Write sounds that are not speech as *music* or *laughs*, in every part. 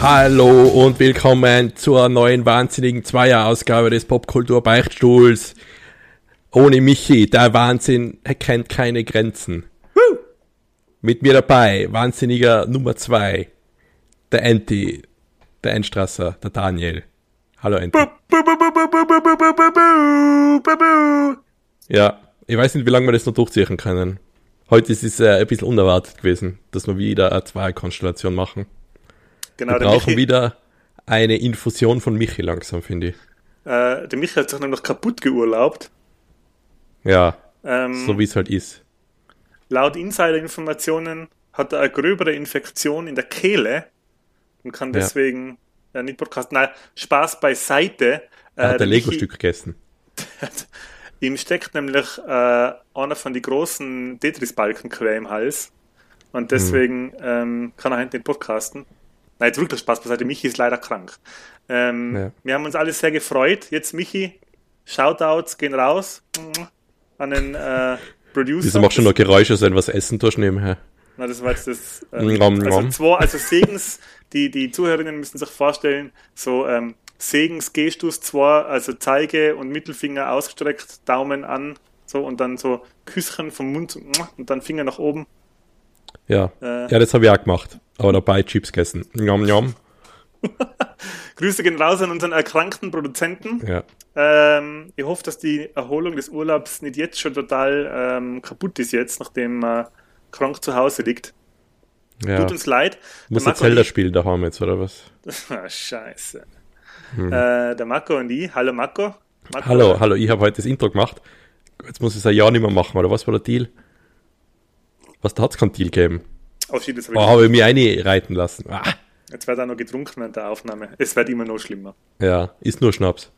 Hallo und willkommen zur neuen wahnsinnigen Zweier-Ausgabe des Popkultur-Beichtstuhls. Ohne Michi, der Wahnsinn kennt keine Grenzen. Mit mir dabei, wahnsinniger Nummer zwei, der Anti, der Endstrasser, der Daniel. Hallo Anti. Ja, ich weiß nicht, wie lange wir das noch durchziehen können. Heute ist es äh, ein bisschen unerwartet gewesen, dass wir wieder eine Zwei-Konstellation machen. Genau, wir brauchen Michi, wieder eine Infusion von Michi langsam, finde ich. Äh, der Michi hat sich nämlich kaputt geurlaubt. Ja, ähm, so wie es halt ist. Laut Insider-Informationen hat er eine gröbere Infektion in der Kehle und kann deswegen ja. äh, nicht podcasten. Nein, Spaß beiseite. Äh, er hat ein Lego-Stück gegessen. *laughs* ihm steckt nämlich äh, einer von den großen Tetris-Balken quer im Hals. Und deswegen hm. ähm, kann er halt nicht podcasten. Nein, jetzt wirklich Spaß beiseite. Michi ist leider krank. Ähm, ja. Wir haben uns alle sehr gefreut. Jetzt, Michi, Shoutouts gehen raus an den äh, *laughs* Producer. Wieso machst du noch Geräusche, wenn was essen tust nebenher? Na, das war jetzt das. Ähm, also, zwei, also Segens, die, die Zuhörerinnen müssen sich vorstellen, so ähm, Segens Gestus zwei, also Zeige und Mittelfinger ausgestreckt, Daumen an, so und dann so Küsschen vom Mund und dann Finger nach oben. Ja, äh, ja das habe ich auch gemacht. Aber dabei Chips gegessen. Njom, njom. *laughs* Grüße gehen raus an unseren erkrankten Produzenten. Ja. Ähm, ich hoffe, dass die Erholung des Urlaubs nicht jetzt schon total ähm, kaputt ist jetzt, nachdem er äh, krank zu Hause liegt. Ja. Tut uns leid. Muss er Zelda spielen daheim jetzt, oder was? scheiße. Hm. Äh, der Marco und ich. Hallo Marco. Marco hallo, oder? hallo, ich habe heute das Intro gemacht. Jetzt muss ich es ein Jahr nicht mehr machen, oder was war der Deal? Was, da hat es keinen Deal gegeben. Auf jeden Fall. Oh, habe ich mich einreiten lassen. Ah. Jetzt wird auch noch getrunken in der Aufnahme. Es wird immer noch schlimmer. Ja, ist nur Schnaps.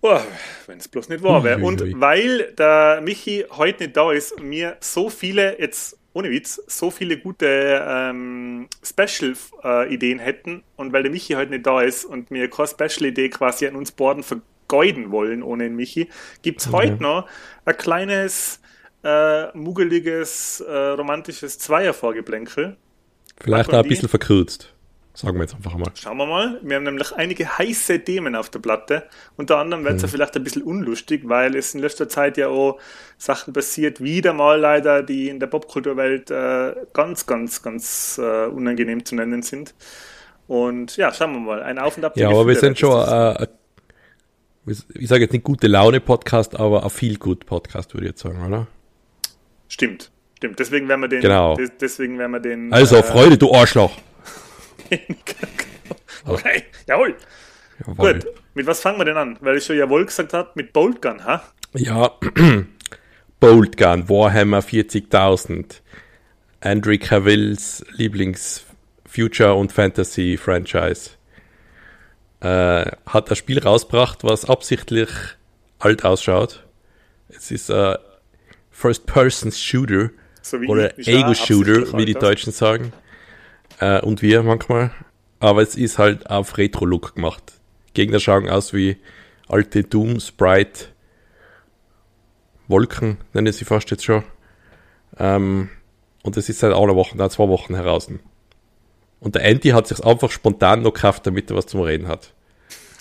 Oh, wenn es bloß nicht wahr wäre. Und weil der Michi heute nicht da ist mir so viele, jetzt ohne Witz, so viele gute ähm, Special-Ideen äh, hätten und weil der Michi heute nicht da ist und mir keine Special-Idee quasi an uns Borden vergeuden wollen ohne den Michi, gibt es heute noch ein kleines äh, muggeliges, äh, romantisches Zweiervorgeblänkel. Vielleicht auch ein bisschen verkürzt. Sagen wir jetzt einfach mal. Schauen wir mal. Wir haben nämlich einige heiße Themen auf der Platte. Unter anderem wird es ja vielleicht ein bisschen unlustig, weil es in letzter Zeit ja auch Sachen passiert, wieder mal leider, die in der Popkulturwelt äh, ganz, ganz, ganz äh, unangenehm zu nennen sind. Und ja, schauen wir mal. Ein Auf und Ab. Ja, aber wir sind schon, äh, ich sage jetzt nicht gute Laune Podcast, aber ein viel gut Podcast, würde ich jetzt sagen, oder? Stimmt, stimmt. Deswegen werden wir den. Genau. deswegen werden wir den. Also, äh, Freude, du Arschloch. *laughs* okay, jawohl. jawohl. Gut, mit was fangen wir denn an? Weil ich schon jawohl gesagt habe, mit Boltgun, ha? Ja, *clears throat* Boltgun, Warhammer 40.000. Andrew Cavills Lieblings-Future- und Fantasy-Franchise. Äh, hat ein Spiel rausgebracht, was absichtlich alt ausschaut. Es ist ein First-Person-Shooter so oder Ego-Shooter, wie die Deutschen sagen. Äh, und wir manchmal. Aber es ist halt auf Retro-Look gemacht. Gegner schauen aus wie alte Doom, Sprite, Wolken, nenne ich sie fast jetzt schon. Ähm, und es ist seit einer Woche, nein, zwei Wochen heraus. Und der Andy hat sich einfach spontan noch gekauft, damit er was zum Reden hat.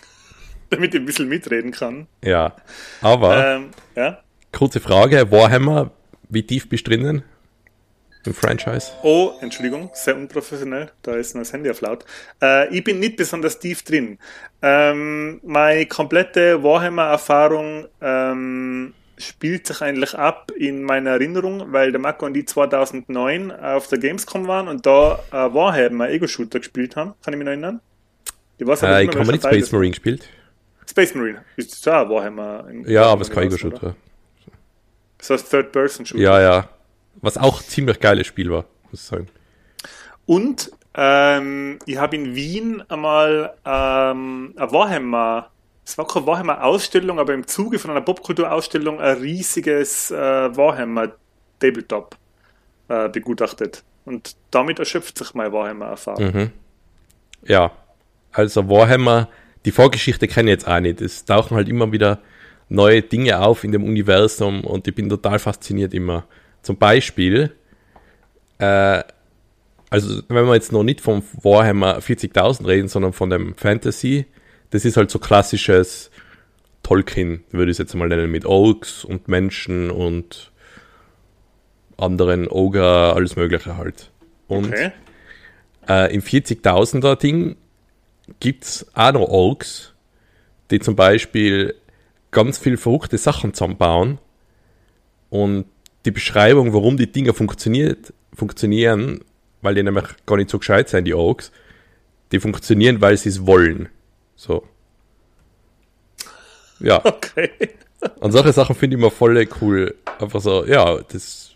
*laughs* Damit er ein bisschen mitreden kann. Ja, aber ähm, ja? Kurze Frage, Warhammer, wie tief bist du drinnen im Franchise? Oh, Entschuldigung, sehr unprofessionell, da ist das Handy auf laut. Äh, ich bin nicht besonders tief drin. Ähm, meine komplette Warhammer-Erfahrung ähm, spielt sich eigentlich ab in meiner Erinnerung, weil der Marco und die 2009 auf der Gamescom waren und da äh, Warhammer Ego-Shooter gespielt haben. Kann ich mich noch erinnern? Die war's äh, ich habe nicht Space Marine gespielt. Space Marine, ist da Warhammer. ja, aber es ist kein Ego-Shooter. So ein Third-Person-Shooter. Ja, ja. Was auch ziemlich geiles Spiel war, muss ich sagen. Und ähm, ich habe in Wien einmal ähm, ein Warhammer, es war keine Warhammer-Ausstellung, aber im Zuge von einer Popkultur-Ausstellung ein riesiges äh, Warhammer-Tabletop äh, begutachtet. Und damit erschöpft sich meine Warhammer-Erfahrung. Mhm. Ja, also Warhammer, die Vorgeschichte kenne ich jetzt auch nicht. Es tauchen halt immer wieder neue Dinge auf in dem Universum und ich bin total fasziniert immer. Zum Beispiel, äh, also wenn wir jetzt noch nicht vom Warhammer 40.000 reden, sondern von dem Fantasy, das ist halt so klassisches Tolkien, würde ich es jetzt mal nennen, mit Orks und Menschen und anderen Ogre, alles Mögliche halt. Und okay. äh, im 40.000er Ding gibt es auch noch Orks, die zum Beispiel ganz viel verrückte Sachen zusammenbauen und die Beschreibung, warum die Dinge funktioniert, funktionieren, weil die nämlich gar nicht so gescheit sind, die Orks, die funktionieren, weil sie es wollen. So. Ja. *laughs* Okay. Und solche Sachen finde ich immer voll cool. Einfach so, ja, das ist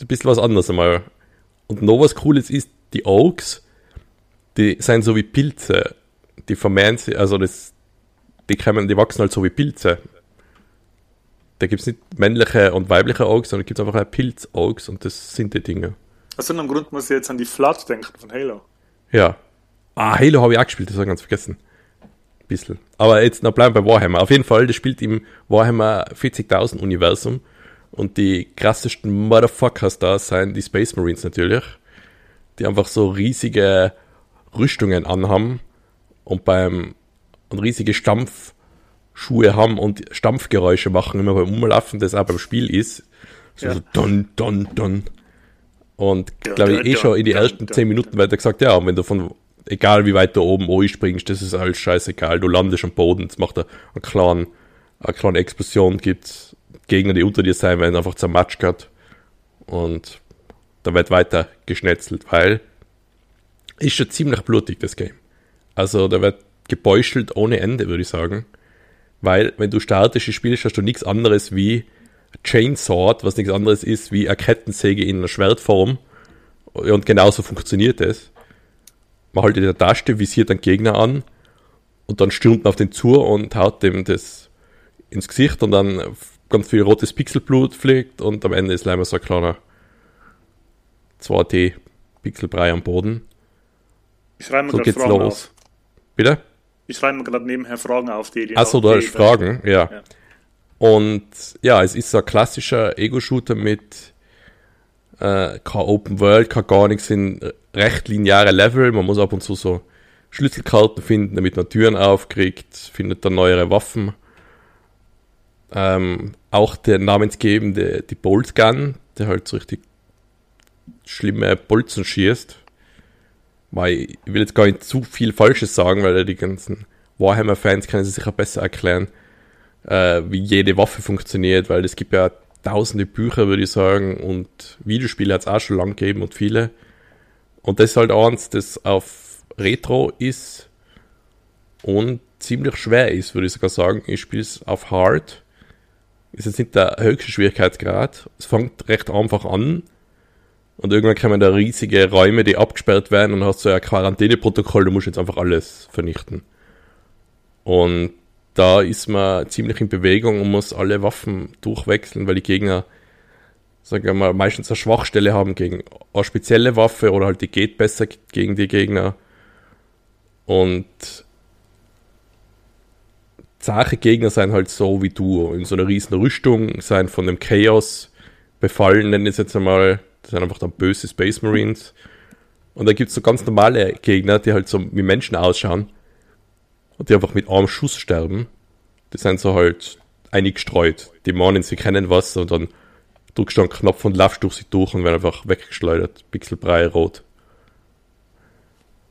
ein bisschen was anderes einmal. Und noch was Cooles ist, die Oaks, die sind so wie Pilze. Die vermehren sich, also das, die, kommen, die wachsen halt so wie Pilze. Da gibt es nicht männliche und weibliche Oaks, sondern gibt es einfach Pilz-Oaks und das sind die Dinge. Aus irgendeinem Grund muss ich jetzt an die Flood denken von Halo. Ja. Ah, Halo habe ich auch gespielt, das habe ich ganz vergessen bisschen. Aber jetzt noch bleiben bei Warhammer. Auf jeden Fall, das spielt im Warhammer 40.000 Universum. Und die krassesten Motherfuckers da sind die Space Marines natürlich. Die einfach so riesige Rüstungen anhaben und beim und riesige Stampfschuhe haben und Stampfgeräusche machen, immer beim Umlaufen, das auch beim Spiel ist. So, ja. so don, don, don. Und glaube ich, eh schon in die ersten zehn Minuten weiter gesagt, ja, wenn du von egal wie weit du oben springst, das ist alles scheißegal. Du landest am Boden, es macht eine, eine, kleine, eine kleine Explosion, gibt Gegner, die unter dir sein, werden einfach zermatschert und da wird weiter geschnetzelt, weil ist schon ziemlich blutig, das Game. Also da wird gebeuschelt ohne Ende, würde ich sagen. Weil, wenn du startest, spielst, hast du nichts anderes wie Chainsword, was nichts anderes ist wie eine Kettensäge in einer Schwertform. Und genauso funktioniert es man haltet der Taste, visiert einen Gegner an und dann stürmt man auf den zu und haut dem das ins Gesicht und dann ganz viel rotes Pixelblut fliegt und am Ende ist leider so ein kleiner 2D Pixelbrei am Boden. Ich schreibe mir so geht's Fragen los. Auf. Bitte? Ich schreibe mir gerade nebenher Fragen auf, die Achso, da ist Fragen, ja. ja. Und ja, es ist so ein klassischer Ego-Shooter mit äh, kein Open World, kein gar nichts, sind recht lineare Level. Man muss ab und zu so Schlüsselkarten finden, damit man Türen aufkriegt, findet dann neuere Waffen. Ähm, auch der namensgebende, die Bolt Gun, der halt so richtig schlimme Bolzen schießt. Weil ich will jetzt gar nicht zu viel Falsches sagen, weil die ganzen Warhammer-Fans können sich sicher besser erklären, äh, wie jede Waffe funktioniert, weil es gibt ja tausende Bücher, würde ich sagen, und Videospiele hat es auch schon lang gegeben und viele. Und das ist halt eins, das auf Retro ist und ziemlich schwer ist, würde ich sogar sagen. Ich spiele es auf Hard. Ist jetzt nicht der höchste Schwierigkeitsgrad. Es fängt recht einfach an. Und irgendwann kommen da riesige Räume, die abgesperrt werden und hast so ein Quarantäneprotokoll, du musst jetzt einfach alles vernichten. Und da ist man ziemlich in Bewegung und muss alle Waffen durchwechseln, weil die Gegner, sagen wir mal, meistens eine Schwachstelle haben gegen eine spezielle Waffe oder halt die geht besser gegen die Gegner. Und zache Gegner sein halt so wie du, in so einer riesen Rüstung, sein von dem Chaos befallen, nennen es jetzt einmal, das sind einfach dann böse Space Marines. Und da gibt es so ganz normale Gegner, die halt so wie Menschen ausschauen und die einfach mit einem Schuss sterben. Die sind so halt eingestreut. Die meinen, sie kennen was und dann drückst du einen Knopf und laufst durch sie durch und werden einfach weggeschleudert. Pixelbrei rot.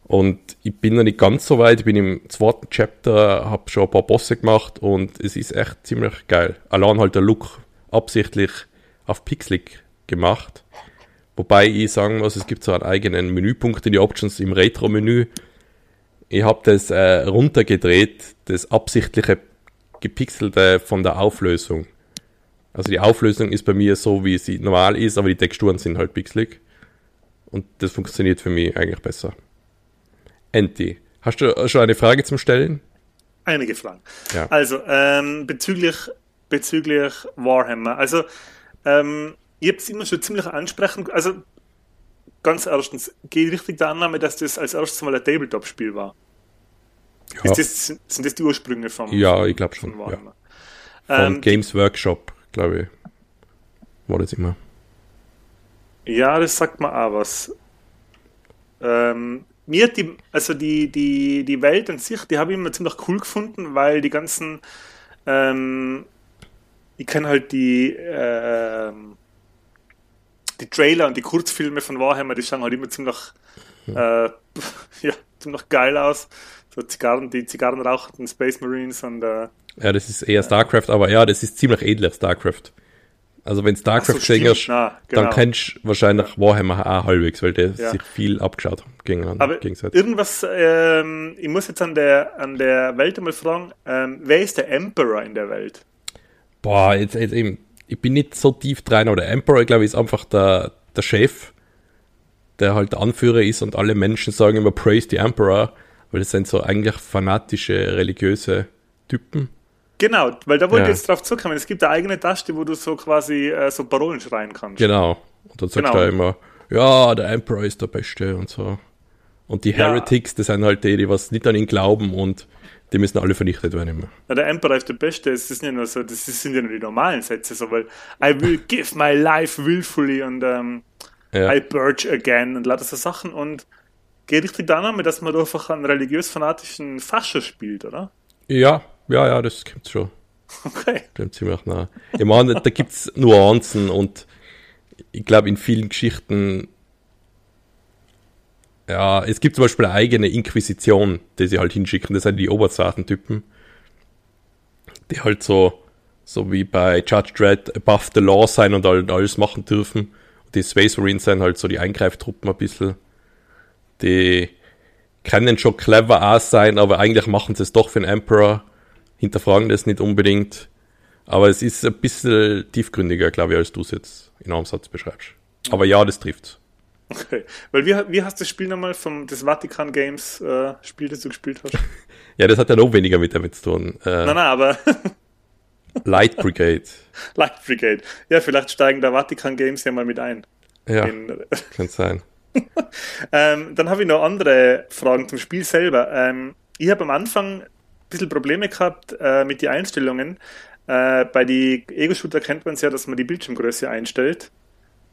Und ich bin noch nicht ganz so weit, ich bin im zweiten Chapter, habe schon ein paar Bosse gemacht und es ist echt ziemlich geil. Allein halt der Look absichtlich auf pixelig gemacht. Wobei ich sagen muss, es gibt so einen eigenen Menüpunkt in die Options im Retro-Menü, ich habe das äh, runtergedreht, das absichtliche gepixelte von der Auflösung. Also die Auflösung ist bei mir so, wie sie normal ist, aber die Texturen sind halt pixelig. Und das funktioniert für mich eigentlich besser. Enti, hast du schon eine Frage zum Stellen? Einige Fragen. Ja. Also, ähm, bezüglich, bezüglich Warhammer. Also, ähm, ihr habt es immer schon ziemlich ansprechend, also ganz erstens, geht richtig der Annahme, dass das als erstes mal ein Tabletop-Spiel war? Ja. Das, sind das die Ursprünge vom Ja, ich glaube schon. Ja. Von ähm, Games Workshop, glaube ich. War das immer. Ja, das sagt mir auch was. Ähm, mir die, also die, die, die Welt an sich, die habe ich immer ziemlich cool gefunden, weil die ganzen, ähm, ich kenne halt die, ähm, die Trailer und die Kurzfilme von Warhammer, die schauen halt immer ziemlich, äh, *laughs* ja, ziemlich geil aus. So Zigarren, die Zigarren rauchenden Space Marines und äh, Ja, das ist eher StarCraft, aber ja, das ist ziemlich ähnlich StarCraft. Also wenn StarCraft so, singst, genau. dann kennst du wahrscheinlich Warhammer auch halbwegs, weil der ja. sich viel abgeschaut hat gegen, Aber gegenseitig. irgendwas, ähm, ich muss jetzt an der, an der Welt einmal fragen, ähm, wer ist der Emperor in der Welt? Boah, jetzt, jetzt eben, ich bin nicht so tief drin, aber der Emperor, glaube ich, ist einfach der, der Chef, der halt der Anführer ist und alle Menschen sagen immer Praise the Emperor, weil das sind so eigentlich fanatische, religiöse Typen. Genau, weil da wollte ja. ich jetzt drauf zukommen. Es gibt eine eigene Taste, wo du so quasi äh, so Parolen schreien kannst. Genau. Und dann sagst genau. du immer, ja, der Emperor ist der Beste und so. Und die Heretics, ja. das sind halt die, die was nicht an ihn glauben und die müssen alle vernichtet werden immer. Ja, der Emperor ist der Beste, das sind ja nur so, das sind ja nur die normalen Sätze, so, weil I will give my life willfully und um, ja. I purge again und lauter so Sachen und geht richtig damit, dass man einfach einen religiös-fanatischen Fascher spielt, oder? Ja, ja, ja, das gibt's schon. Okay. Stimmt ziemlich nah. Ich meine, da gibt's Nuancen und ich glaube, in vielen Geschichten, ja, es gibt zum Beispiel eine eigene Inquisition, die sie halt hinschicken. Das sind die Obersatentypen, die halt so, so wie bei Judge Dredd above the law sein und halt alles machen dürfen. Und die Space Marines sind halt so die Eingreiftruppen ein bisschen. Die können schon clever aus sein, aber eigentlich machen sie es doch für den Emperor hinterfragen das nicht unbedingt. Aber es ist ein bisschen tiefgründiger, glaube ich, als du es jetzt in einem Satz beschreibst. Aber ja, das trifft. Okay. Weil wie, wie hast du das Spiel nochmal vom des Vatikan Games äh, Spiel, das du gespielt hast? *laughs* ja, das hat ja noch weniger mit damit zu tun. Äh, nein, nein, aber. *laughs* Light Brigade. *laughs* Light Brigade. Ja, vielleicht steigen da Vatikan Games ja mal mit ein. Ja. kann sein. ähm, dann habe ich noch andere Fragen zum Spiel selber. Ähm, ich habe am Anfang bisschen Probleme gehabt äh, mit den Einstellungen. Äh, bei den Ego-Shooter kennt man es ja, dass man die Bildschirmgröße einstellt.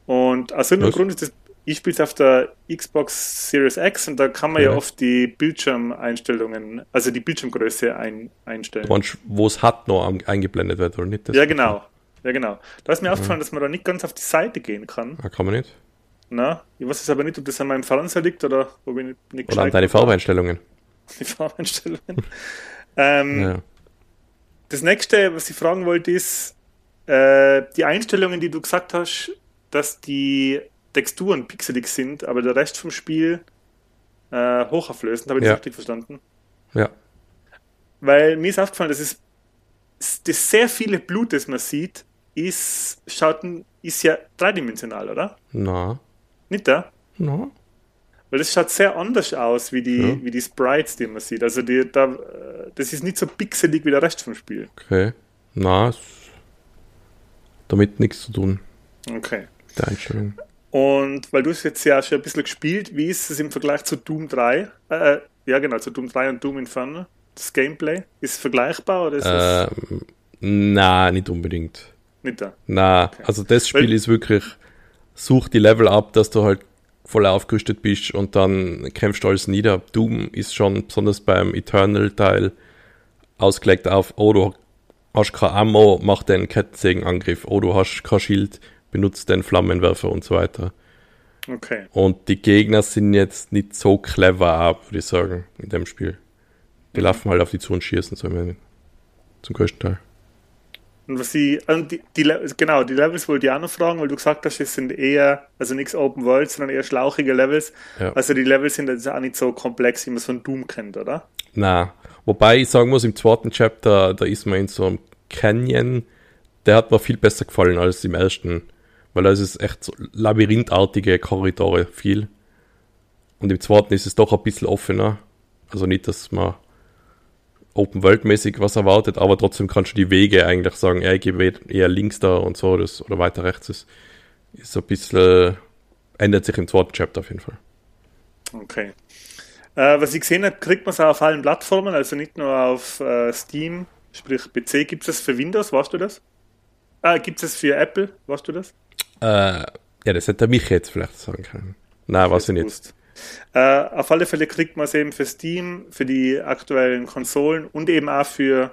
Und aus irgendeinem Grund ist das, ich spiele es auf der Xbox Series X und da kann man ja, ja oft die Bildschirmeinstellungen, also die Bildschirmgröße ein, einstellen. Wo es hat noch eingeblendet wird, oder nicht? Ja, genau. Ja, genau. Da ist mir ja. aufgefallen, dass man da nicht ganz auf die Seite gehen kann. Ah, kann man nicht. Na, ich weiß es aber nicht, ob das an meinem Fernseher liegt oder ob ich nicht, nicht Oder an deine Farbeinstellungen. *laughs* Die Farbeinstellungen. Ähm, ja. Das nächste, was ich fragen wollte, ist, äh, die Einstellungen, die du gesagt hast, dass die Texturen pixelig sind, aber der Rest vom Spiel äh, hochauflösend, habe ich ja. das richtig verstanden? Ja. Weil mir ist aufgefallen, dass es das sehr viele Blut, das man sieht, ist, schaut, ist ja dreidimensional, oder? Na. Nicht da? Na. Weil das schaut sehr anders aus wie die, ja. wie die Sprites, die man sieht. Also die, da, das ist nicht so pixelig wie der Rest vom Spiel. Okay. Na, damit nichts zu tun. Okay. Der Einstellung. Und weil du es jetzt ja schon ein bisschen gespielt, wie ist es im Vergleich zu Doom 3? Äh, ja, genau, zu Doom 3 und Doom Inferno. Das Gameplay, ist es vergleichbar oder ist ähm, Na, nicht unbedingt. Nicht da? Na, okay. also das Spiel weil, ist wirklich, such die Level ab, dass du halt voll aufgerüstet bist und dann kämpfst du alles nieder. Doom ist schon besonders beim Eternal-Teil ausgelegt auf, oh, du hast kein Ammo, mach den Kettensägenangriff, oh, du hast kein Schild, benutzt den Flammenwerfer und so weiter. Okay. Und die Gegner sind jetzt nicht so clever ab, würde ich sagen, in dem Spiel. Die mhm. laufen halt auf die zu und schießen, so zum größten Teil. Und was sie, also die, die, genau, die Levels wollte ich auch noch fragen, weil du gesagt hast, es sind eher, also nichts Open World, sondern eher schlauchige Levels. Ja. Also die Levels sind jetzt auch nicht so komplex, wie man es von Doom kennt, oder? Na, wobei ich sagen muss, im zweiten Chapter, da ist man in so einem Canyon, der hat mir viel besser gefallen als im ersten, weil da ist es echt so labyrinthartige Korridore viel. Und im zweiten ist es doch ein bisschen offener. Also nicht, dass man Open World mäßig was erwartet, aber trotzdem kannst du die Wege eigentlich sagen, ja, ich gehe eher links da und so, das, oder weiter rechts ist, ist ein bisschen ändert sich im zweiten Chapter auf jeden Fall. Okay. Äh, was ich gesehen habe, kriegt man es auch auf allen Plattformen, also nicht nur auf äh, Steam, sprich PC. Gibt es für Windows, weißt du das? Äh, Gibt es für Apple, weißt du das? Äh, ja, das hätte mich jetzt vielleicht sagen können. Nein, weiß ich nicht. Äh, auf alle Fälle kriegt man es eben für Steam, für die aktuellen Konsolen und eben auch für,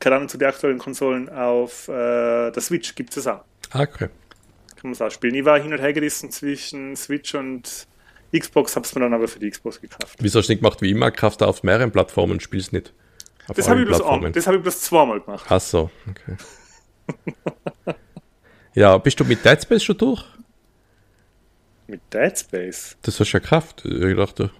gerade zu den aktuellen Konsolen auf äh, der Switch gibt es auch. Ah, okay. Kann man es auch spielen. Ich war hin und her gerissen zwischen Switch und Xbox, hab's mir dann aber für die Xbox gekauft. Wieso hast du nicht gemacht wie immer? Kaufst du auf mehreren Plattformen und spielst nicht? Auf das habe ich, bloß hab ich bloß zweimal gemacht. Ach so, okay. *laughs* ja, bist du mit Dead Space schon durch? Mit Dead Space? Das hast du ja Kraft, ich dachte.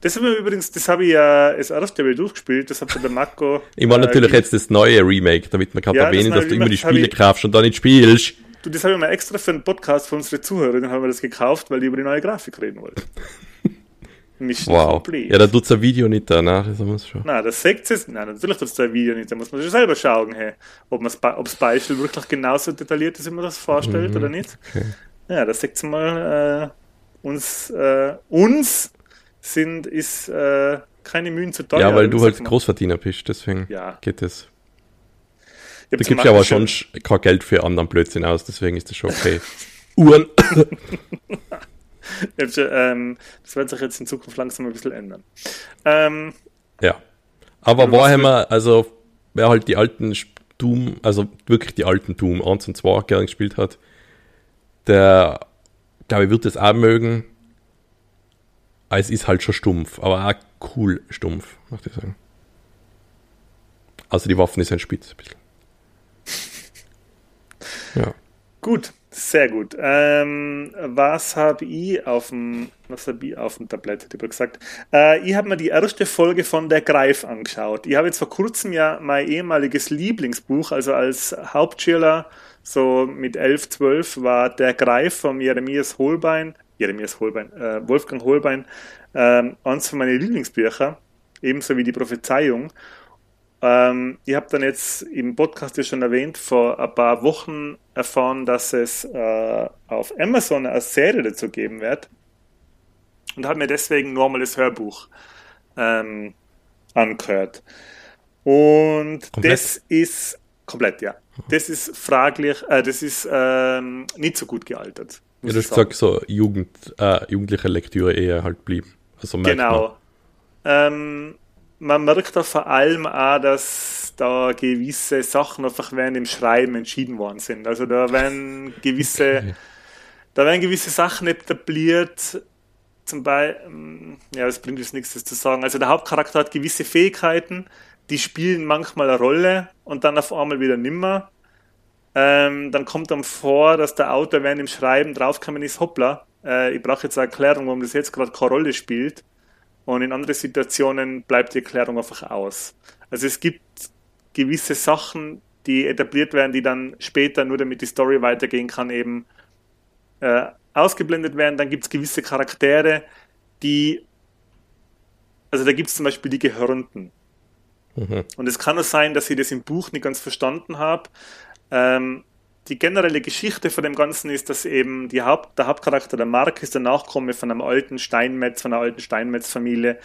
Das habe ich übrigens, das habe ich ja das erste Mal durchgespielt, das hat der Marco. *laughs* ich meine natürlich äh, jetzt das neue Remake, damit man gerade ja, erwähnen, dass du immer die Spiele kaufst und da nicht spielst. Du, das habe ich mal extra für einen Podcast für unsere Zuhörer, dann haben wir das gekauft, weil die über die neue Grafik reden wollten. *laughs* Mission wow. Complete. Ja, da tut es ein Video nicht danach, das muss schon. Nein, das sagt es. Nein, natürlich tut es ein Video nicht, da muss man sich selber schauen, hey, ob das Beispiel wirklich genauso detailliert ist, wie man das vorstellt mhm. oder nicht. Okay. Ja, das sagt mal, äh, uns, äh, uns sind, ist äh, keine Mühen zu teuer. Ja, weil du halt Großverdiener bist, deswegen ja. geht es. Du gibst ja aber schon kein Geld für anderen Blödsinn aus, deswegen ist das schon okay. Uhren. *laughs* *laughs* ähm, das wird sich jetzt in Zukunft langsam ein bisschen ändern. Ähm, ja. Aber Warhammer, also wer halt die alten Doom, also wirklich die alten Doom 1 und 2 gerne gespielt hat, der, glaube ich, wird es auch mögen. Es ist halt schon stumpf, aber auch cool stumpf, möchte ich sagen. Also die Waffen ist ein Spitz ein bisschen. *laughs* Ja. Gut, sehr gut. Ähm, was habe ich auf dem, was habe ich auf dem Tablett, hätte gesagt? Äh, ich habe mir die erste Folge von Der Greif angeschaut. Ich habe jetzt vor kurzem ja mein ehemaliges Lieblingsbuch, also als Hauptschüler, so mit 11, 12, war Der Greif von Jeremias Holbein, Jeremias Holbein, äh, Wolfgang Holbein, äh, eins von meinen Lieblingsbücher, ebenso wie die Prophezeiung. Ähm, ich habe dann jetzt im Podcast ja schon erwähnt, vor ein paar Wochen erfahren, dass es äh, auf Amazon eine Serie dazu geben wird und habe mir deswegen nochmal das Hörbuch ähm, angehört. Und komplett? das ist komplett, ja. Das ist fraglich, äh, das ist ähm, nicht so gut gealtert. Ja, du hast gesagt, so Jugend, äh, jugendliche Lektüre eher halt blieben. Also genau. Ähm, man merkt da vor allem auch, dass da gewisse Sachen einfach während dem Schreiben entschieden worden sind. Also da werden *laughs* gewisse, okay. da werden gewisse Sachen etabliert. Zum Beispiel, ähm, ja, es bringt jetzt nichts das zu sagen. Also der Hauptcharakter hat gewisse Fähigkeiten, die spielen manchmal eine Rolle und dann auf einmal wieder nimmer. Ähm, dann kommt dann vor, dass der Autor während dem Schreiben draufgekommen ist, hoppla, äh, ich brauche jetzt eine Erklärung, warum das jetzt gerade keine Rolle spielt. Und in anderen Situationen bleibt die Erklärung einfach aus. Also es gibt gewisse Sachen, die etabliert werden, die dann später, nur damit die Story weitergehen kann, eben äh, ausgeblendet werden. Dann gibt es gewisse Charaktere, die, also da gibt es zum Beispiel die Gehörnten. Mhm. Und es kann auch sein, dass ich das im Buch nicht ganz verstanden habe. Ähm, die generelle Geschichte von dem Ganzen ist, dass eben die Haupt, der Hauptcharakter, der Mark, ist der Nachkomme von einem alten Steinmetz, von einer alten Steinmetz-Familie.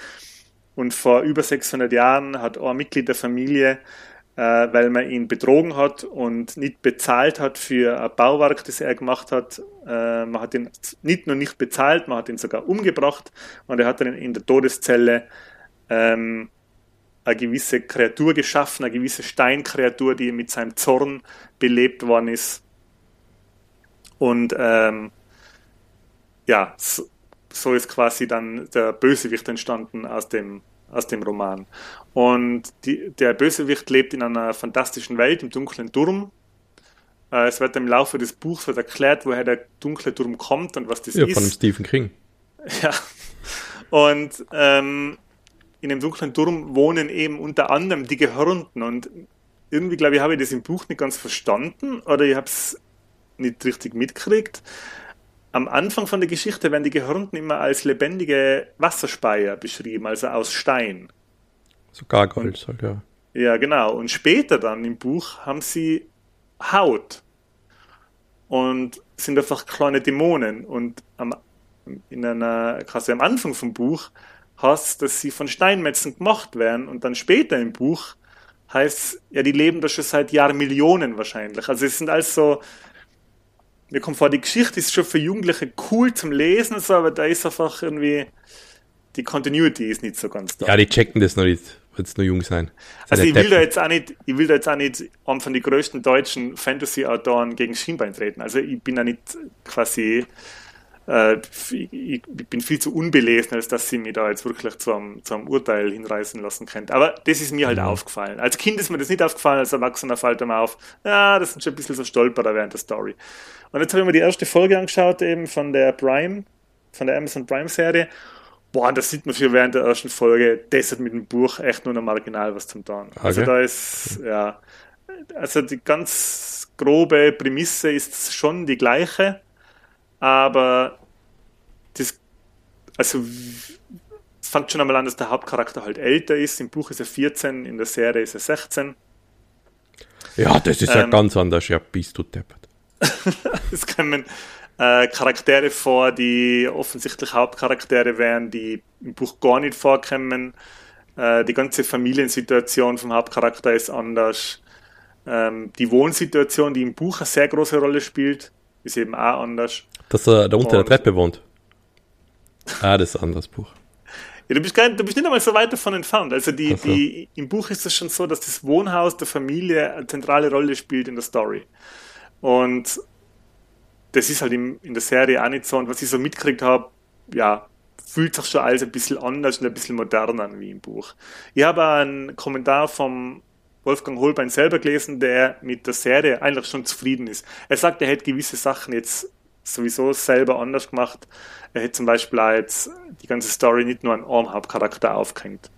Und vor über 600 Jahren hat ein Mitglied der Familie, äh, weil man ihn betrogen hat und nicht bezahlt hat für ein Bauwerk, das er gemacht hat, äh, man hat ihn nicht nur nicht bezahlt, man hat ihn sogar umgebracht und er hat dann in der Todeszelle ähm, eine gewisse Kreatur geschaffen, eine gewisse Steinkreatur, die mit seinem Zorn belebt worden ist. Und ähm, ja, so, so, ist quasi dann der Bösewicht entstanden aus dem, aus dem Roman. Und die, der Bösewicht lebt in einer fantastischen Welt, im dunklen Turm. Äh, es wird im Laufe des Buchs wird erklärt, woher der dunkle Turm kommt und was das ja, ist. Ja, von Stephen King. *laughs* Ja. Und ähm, in dem dunklen Turm wohnen eben unter anderem die Gehörnten und irgendwie, glaube ich, habe ich das im Buch nicht ganz verstanden oder ich habe es nicht richtig mitgekriegt. Am Anfang von der Geschichte werden die Gehörnten immer als lebendige Wasserspeier beschrieben, also aus Stein. So Gargoyles halt, ja. Ja, genau. Und später dann im Buch haben sie Haut. Und sind einfach kleine Dämonen und am, in einer, quasi am Anfang vom Buch hast, dass sie von Steinmetzen gemacht werden und dann später im Buch heißt, ja, die leben da schon seit Jahrmillionen wahrscheinlich. Also es sind also, mir kommt vor, die Geschichte ist schon für Jugendliche cool zum Lesen, so, aber da ist einfach irgendwie, die Continuity ist nicht so ganz da. Ja, die checken das noch nicht, wenn es nur jung sein. Also ich will da jetzt auch nicht, ich will da jetzt auch nicht um von den größten deutschen Fantasy-Autoren gegen Schienbein treten. Also ich bin da nicht quasi äh, ich, bin viel zu unbelesen, als dass sie mich da jetzt wirklich zu einem, zu einem Urteil hinreißen lassen könnte. Aber das ist mir halt mhm. aufgefallen. Als Kind ist mir das nicht aufgefallen, als Erwachsener fällt mir auf, ja, das sind schon ein bisschen so Stolperer während der Story. Und jetzt habe ich mir die erste Folge angeschaut, eben von der Prime, von der Amazon Prime Serie. Boah, das sieht man für während der ersten Folge, das hat mit dem Buch echt nur noch marginal was zum tun. Okay. Also da ist, ja, also die ganz grobe Prämisse ist schon die gleiche aber das, also es fängt schon einmal an, dass der Hauptcharakter halt älter ist. Im Buch ist er 14, in der Serie ist er 16. Ja, das ist ähm, ja ganz anders, ja, bist du deppert. *laughs* es kommen äh, Charaktere vor, die offensichtlich Hauptcharaktere wären, die im Buch gar nicht vorkommen. Äh, die ganze Familiensituation vom Hauptcharakter ist anders. Ähm, die Wohnsituation, die im Buch eine sehr große Rolle spielt, ist eben auch anders. Dass er da unter der Treppe wohnt. Ah, das ist ein anderes Buch. Ja, du bist, gar, du bist nicht einmal so weit davon entfernt. Also die, so. die, im Buch ist es schon so, dass das Wohnhaus der Familie eine zentrale Rolle spielt in der Story. Und das ist halt in, in der Serie auch nicht so. Und was ich so mitgekriegt habe, ja, fühlt sich schon alles ein bisschen anders und ein bisschen moderner an wie im Buch. Ich habe einen Kommentar vom Wolfgang Holbein selber gelesen, der mit der Serie eigentlich schon zufrieden ist. Er sagt, er hätte gewisse Sachen jetzt sowieso selber anders gemacht. Er hätte zum Beispiel jetzt die ganze Story nicht nur an einem Hauptcharakter aufgehängt,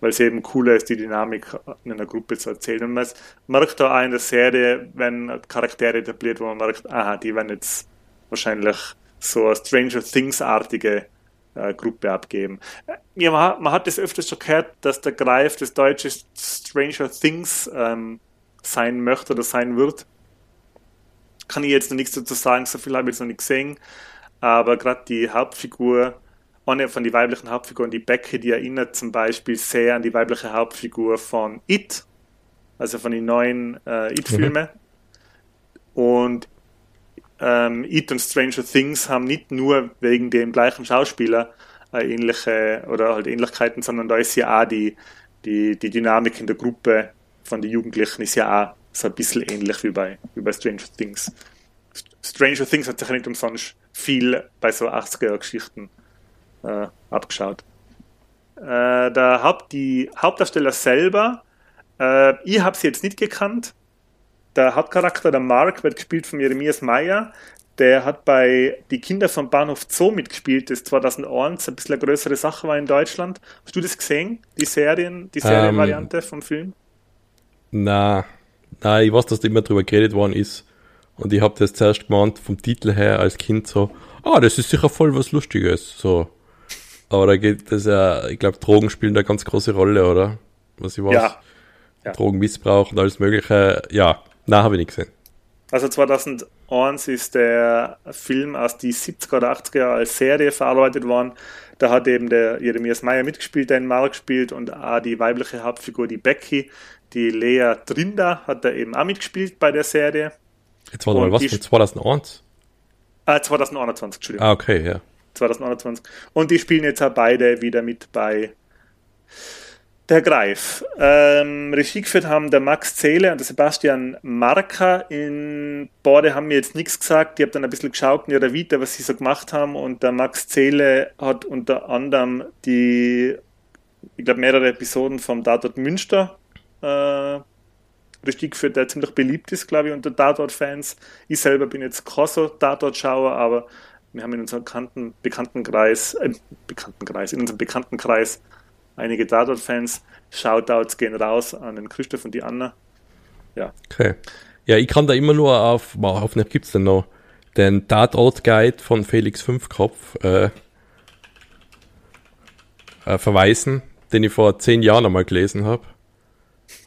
weil es eben cooler ist, die Dynamik in einer Gruppe zu erzählen. Und man merkt da auch in der Serie, wenn Charaktere etabliert, wo man merkt, aha, die werden jetzt wahrscheinlich so eine Stranger Things-artige äh, Gruppe abgeben. Ja, man, man, hat das öfters schon gehört, dass der Greif das deutsche Stranger Things ähm, sein möchte oder sein wird kann ich jetzt noch nichts dazu sagen, so viel habe ich jetzt noch nicht gesehen. Aber gerade die Hauptfigur, eine von den weiblichen Hauptfiguren, die Becky, die erinnert zum Beispiel sehr an die weibliche Hauptfigur von It, also von den neuen äh, It-Filmen. Mhm. Und ähm, It und Stranger Things haben nicht nur wegen dem gleichen Schauspieler äh, ähnliche oder halt Ähnlichkeiten, sondern da ist ja auch die, die, die Dynamik in der Gruppe von den Jugendlichen ist ja auch so ein bisschen ähnlich wie bei, wie bei Stranger Things. Stranger Things hat sich ja nicht umsonst viel bei so 80er-Geschichten äh, abgeschaut. Äh, der Haupt, die Hauptdarsteller selber, äh, ich habe sie jetzt nicht gekannt. Der Hauptcharakter, der Mark, wird gespielt von Jeremias Meyer. Der hat bei Die Kinder vom Bahnhof Zoo mitgespielt, das 2001 ein bisschen eine größere Sache war in Deutschland. Hast du das gesehen, die Serien, die Serienvariante um, vom Film? Na, Nein, ich weiß, dass da immer drüber geredet worden ist. Und ich habe das zuerst gemeint, vom Titel her als Kind so, ah, das ist sicher voll was Lustiges. So. Aber da geht das ja, ich glaube, Drogen spielen da eine ganz große Rolle, oder? Was ich weiß. Ja. ja. Drogenmissbrauch und alles Mögliche. Ja, nein, habe ich nicht gesehen. Also 2001 ist der Film aus die 70er oder 80er als Serie verarbeitet worden. Da hat eben der Jeremias Meyer mitgespielt, der in Mark spielt und auch die weibliche Hauptfigur, die Becky, die Lea Trinder hat da eben auch mitgespielt bei der Serie. Jetzt war mal was von 2001? Ah, 2021, Entschuldigung. Ah, okay, ja. 2021. Und die spielen jetzt auch beide wieder mit bei der Greif. Ähm, Regie geführt haben der Max Zähle und der Sebastian Marker. In Borde haben mir jetzt nichts gesagt. Ich habe dann ein bisschen geschaut in ihrer Vita, was sie so gemacht haben. Und der Max Zähle hat unter anderem die, ich glaube, mehrere Episoden vom Tatort Münster äh, Regie geführt, der ziemlich beliebt ist, glaube ich, unter Tatort-Fans. Ich selber bin jetzt kein so Tatort-Schauer, aber wir haben in unserem bekannten, Bekanntenkreis, äh, Bekanntenkreis, in unserem Bekanntenkreis einige Tatort-Fans. Shoutouts gehen raus an den Christoph und die Anna. Ja. Okay. Ja, ich kann da immer nur auf, auf gibt es denn noch, den Tatort-Guide von Felix Fünfkopf äh, äh, verweisen, den ich vor zehn Jahren einmal gelesen habe.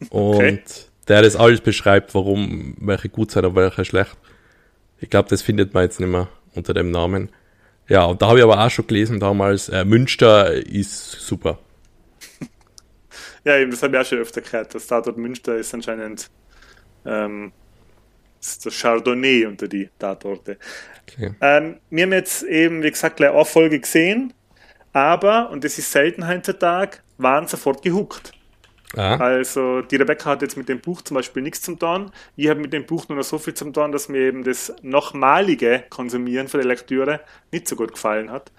Und okay. der das alles beschreibt, warum welche gut sind und welche schlecht. Ich glaube, das findet man jetzt nicht mehr unter dem Namen. Ja, und da habe ich aber auch schon gelesen damals, äh, Münster ist super. *laughs* ja, eben, das habe ich auch schon öfter gehört. Das Tatort Münster ist anscheinend ähm, ist das Chardonnay unter die Tatorte. Okay. Ähm, wir haben jetzt eben, wie gesagt, gleich eine Folge gesehen, aber, und das ist selten heutzutage, waren sofort gehuckt. Ah. Also die Rebecca hat jetzt mit dem Buch zum Beispiel nichts zum tun. Ich habe mit dem Buch nur noch so viel zum tun, dass mir eben das nochmalige Konsumieren von der Lektüre nicht so gut gefallen hat,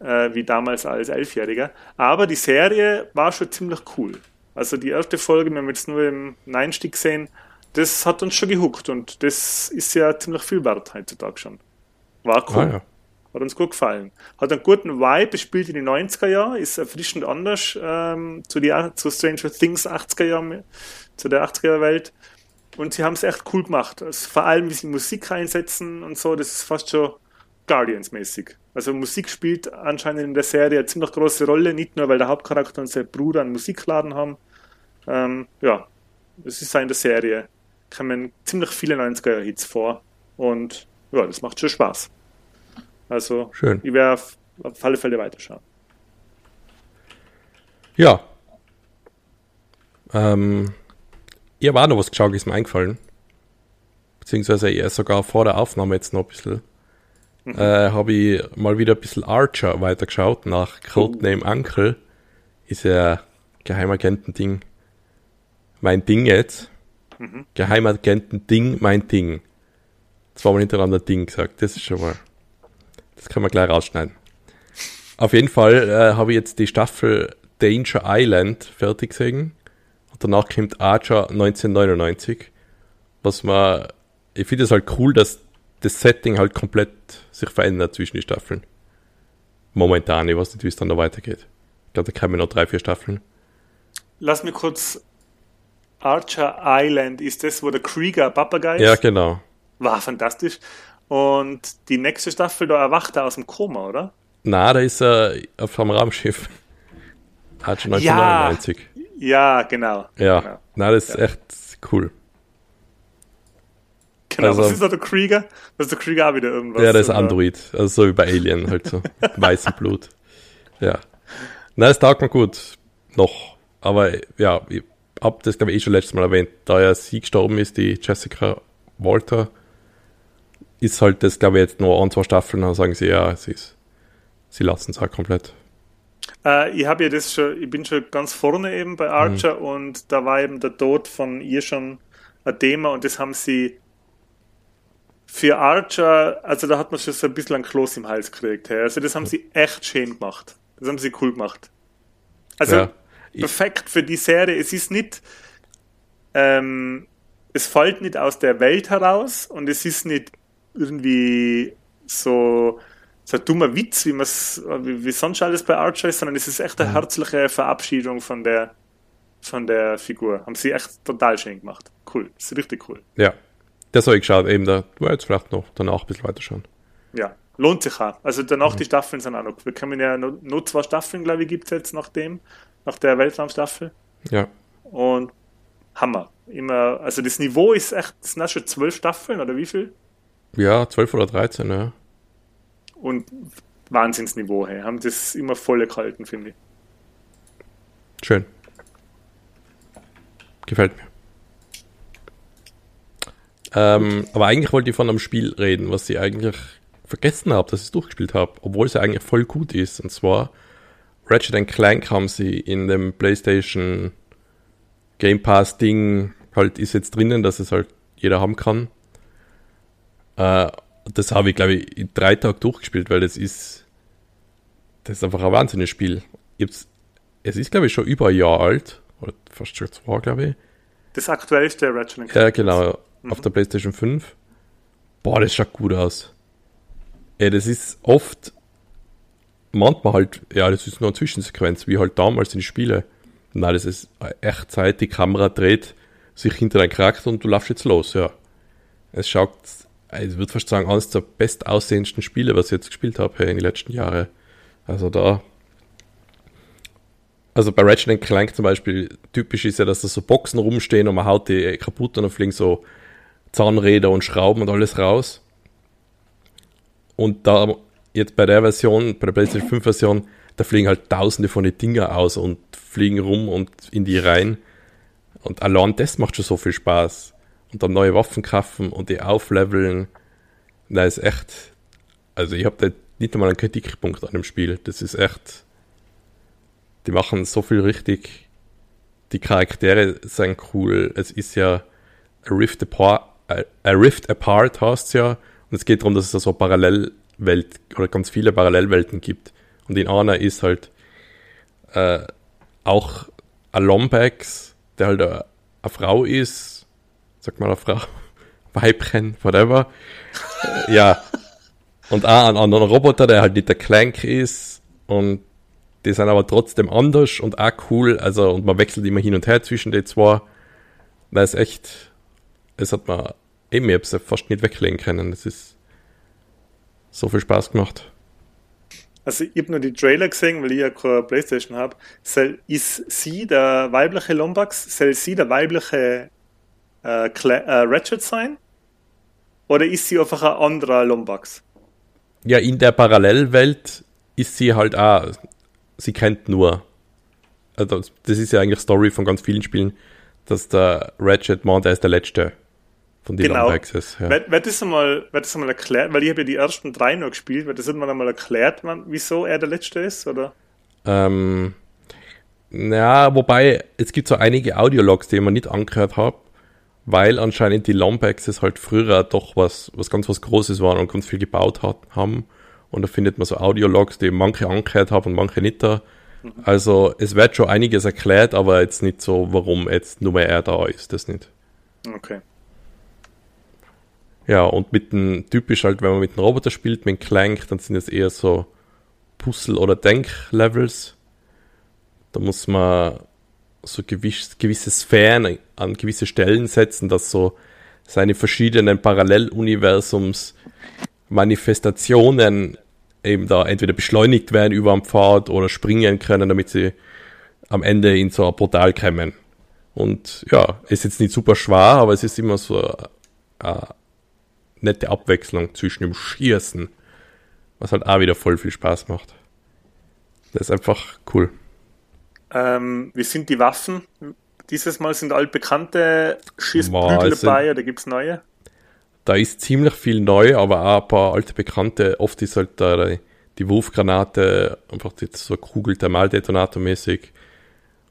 äh, wie damals als Elfjähriger. Aber die Serie war schon ziemlich cool. Also die erste Folge, wenn wir jetzt nur im Einstieg gesehen, das hat uns schon gehuckt und das ist ja ziemlich viel wert heutzutage schon. War cool. Ah, ja. Hat uns gut gefallen. Hat einen guten Vibe, spielt in den 90er Jahren, ist erfrischend anders ähm, zu, die, zu Stranger Things 80er Jahren, zu der 80er Welt. Und sie haben es echt cool gemacht. Also vor allem, wie sie Musik einsetzen und so, das ist fast schon Guardians-mäßig. Also Musik spielt anscheinend in der Serie eine ziemlich große Rolle, nicht nur, weil der Hauptcharakter und sein Bruder einen Musikladen haben. Ähm, ja, es ist in der Serie. Kommen ziemlich viele 90er-Hits vor. Und ja, das macht schon Spaß. Also Schön. ich werde auf, auf alle Fälle weiterschauen. Ja. Ähm, ihr war noch was geschaut, ist mir eingefallen. Beziehungsweise eher sogar vor der Aufnahme jetzt noch ein bisschen. Mhm. Äh, habe ich mal wieder ein bisschen Archer weitergeschaut nach Codename oh. Uncle. Ist ja Geheimagenten-Ding. Mein Ding jetzt. Mhm. Geheimagenten-Ding, mein Ding. Zweimal hintereinander Ding gesagt. Das ist schon mal das kann man gleich rausschneiden. Auf jeden Fall äh, habe ich jetzt die Staffel Danger Island fertig gesehen. Und danach kommt Archer 1999. Was man, ich finde es halt cool, dass das Setting halt komplett sich verändert zwischen den Staffeln. Momentan, ich weiß nicht, wie es dann noch weitergeht. Ich glaube, da kommen noch drei, vier Staffeln. Lass mich kurz. Archer Island, ist das, wo der Krieger Papagei ist? Ja, genau. War fantastisch. Und die nächste Staffel, da erwacht er aus dem Koma, oder? Na, da ist er auf dem Raumschiff. Hat schon 1999. Ja, ja genau. Ja, genau. na, das ist ja. echt cool. Genau, also, was ist da der Krieger? Das ist der Krieger auch wieder irgendwas. Ja, das ist Android. Also so wie bei Alien, halt so. *laughs* Weißem Blut. Ja. Na, das taugt mir gut. Noch. Aber ja, ich hab das, glaube ich, eh schon letztes Mal erwähnt. Da ja sie gestorben ist, die Jessica Walter, ist halt das, glaube ich, jetzt nur ein, zwei Staffeln, dann sagen sie, ja, sie, ist, sie lassen es halt komplett. Äh, ich habe ja das schon, ich bin schon ganz vorne eben bei Archer mhm. und da war eben der Tod von ihr schon ein Thema und das haben sie für Archer, also da hat man schon so ein bisschen ein Kloß im Hals gekriegt. Hey. Also das haben sie echt schön gemacht. Das haben sie cool gemacht. Also ja, perfekt für die Serie. Es ist nicht, ähm, es fällt nicht aus der Welt heraus und es ist nicht irgendwie so, so ein dummer Witz, wie, wie, wie sonst alles bei Archer ist, sondern es ist echt eine mhm. herzliche Verabschiedung von der, von der Figur. Haben sie echt total schön gemacht. Cool, das ist richtig cool. Ja, das habe ich geschaut, eben da war jetzt vielleicht noch danach ein bisschen weiter schauen. Ja, lohnt sich auch. Also danach mhm. die Staffeln sind auch noch. Wir können ja nur, nur zwei Staffeln, glaube ich, gibt es jetzt nach dem, nach der Weltraumstaffel. Ja. Und Hammer. Immer, also das Niveau ist echt, das sind auch schon zwölf Staffeln oder wie viel? Ja, 12 oder 13, ja. Und Wahnsinnsniveau, hey. Haben das immer voll gehalten, finde ich. Schön. Gefällt mir. Ähm, aber eigentlich wollte ich von einem Spiel reden, was ich eigentlich vergessen habe, dass ich es durchgespielt habe, obwohl es ja eigentlich voll gut ist. Und zwar Ratchet Clank haben sie in dem PlayStation Game Pass Ding halt ist jetzt drinnen, dass es halt jeder haben kann. Äh, das habe ich, glaube ich, in drei Tagen durchgespielt, weil das ist, das ist einfach ein wahnsinniges Spiel. es ist, glaube ich, schon über ein Jahr alt, oder fast schon zwei, glaube ich. Das aktuellste Ratchet Ja, genau, mhm. auf der PlayStation 5. Boah, das schaut gut aus. Ey, das ist oft, manchmal halt, ja, das ist nur eine Zwischensequenz, wie halt damals in Spiele. Nein, das ist echt Zeit, die Kamera dreht sich hinter deinen Charakter und du laufst jetzt los, ja. Es schaut ich würde fast sagen, eines der bestaussehendsten Spiele, was ich jetzt gespielt habe in den letzten Jahren. Also da. Also bei Ratchet Clank zum Beispiel, typisch ist ja, dass da so Boxen rumstehen und man haut die kaputt und dann fliegen so Zahnräder und Schrauben und alles raus. Und da jetzt bei der Version, bei der PlayStation 5 Version, da fliegen halt tausende von den Dinger aus und fliegen rum und in die rein. Und allein das macht schon so viel Spaß. Und dann neue Waffen kaufen und die aufleveln. Da ist echt, also ich habe da nicht einmal einen Kritikpunkt an dem Spiel. Das ist echt, die machen so viel richtig. Die Charaktere sind cool. Es ist ja A Rift Apart, A Rift Apart heißt ja. Und es geht darum, dass es so Parallelwelt oder ganz viele Parallelwelten gibt. Und in einer ist halt äh, auch ein Lombax, der halt eine Frau ist, sag mal eine Frau, Weibchen, whatever. äh, ja. Und auch ein anderer Roboter, der halt nicht der Clank ist. Und die sind aber trotzdem anders und auch cool. Also, und man wechselt immer hin und her zwischen den zwei. Das ist echt, es hat man eben, ich ja fast nicht weglegen können. Das ist so viel Spaß gemacht. Also ich habe nur die Trailer gesehen, weil ich ja keine Playstation habe. Ist sie der weibliche Lombax? Soll sie der weibliche äh, äh, Ratchet sein? Oder ist sie einfach ein anderer Lombax? Ja, in der Parallelwelt ist sie halt auch, sie kennt nur. Also das ist ja eigentlich Story von ganz vielen Spielen, dass der Ratchet Mann, der ist der Letzte von den genau. Access. Ja. Wird, wird, das einmal, wird das einmal erklärt, weil ich habe ja die ersten drei noch gespielt, wird das irgendwann einmal erklärt, man, wieso er der Letzte ist, oder? Ähm, ja, wobei, es gibt so einige Audiologs, die ich mir nicht angehört habe, weil anscheinend die Lombaxes halt früher doch was, was ganz was Großes waren und ganz viel gebaut hat, haben. Und da findet man so Audiologs, die manche angehört haben und manche nicht da. Also es wird schon einiges erklärt, aber jetzt nicht so, warum jetzt nur mehr er da ist, das nicht. Okay. Ja, und mit dem, typisch halt, wenn man mit einem Roboter spielt, mit einem Clank, dann sind es eher so Puzzle- oder Denk-Levels. Da muss man so gewiss, gewisse Sphären an gewisse Stellen setzen, dass so seine verschiedenen Paralleluniversums Manifestationen eben da entweder beschleunigt werden über am Pfad oder springen können, damit sie am Ende in so ein Portal kommen. Und ja, ist jetzt nicht super schwer, aber es ist immer so eine nette Abwechslung zwischen dem Schießen, was halt auch wieder voll viel Spaß macht. Das ist einfach cool. Ähm, wie sind die Waffen? Dieses Mal sind altbekannte Schießprügel dabei oder gibt es neue? Da ist ziemlich viel neu, aber auch ein paar alte Bekannte. Oft ist halt da die Wurfgranate einfach so ein Kugelthermaldetonator mäßig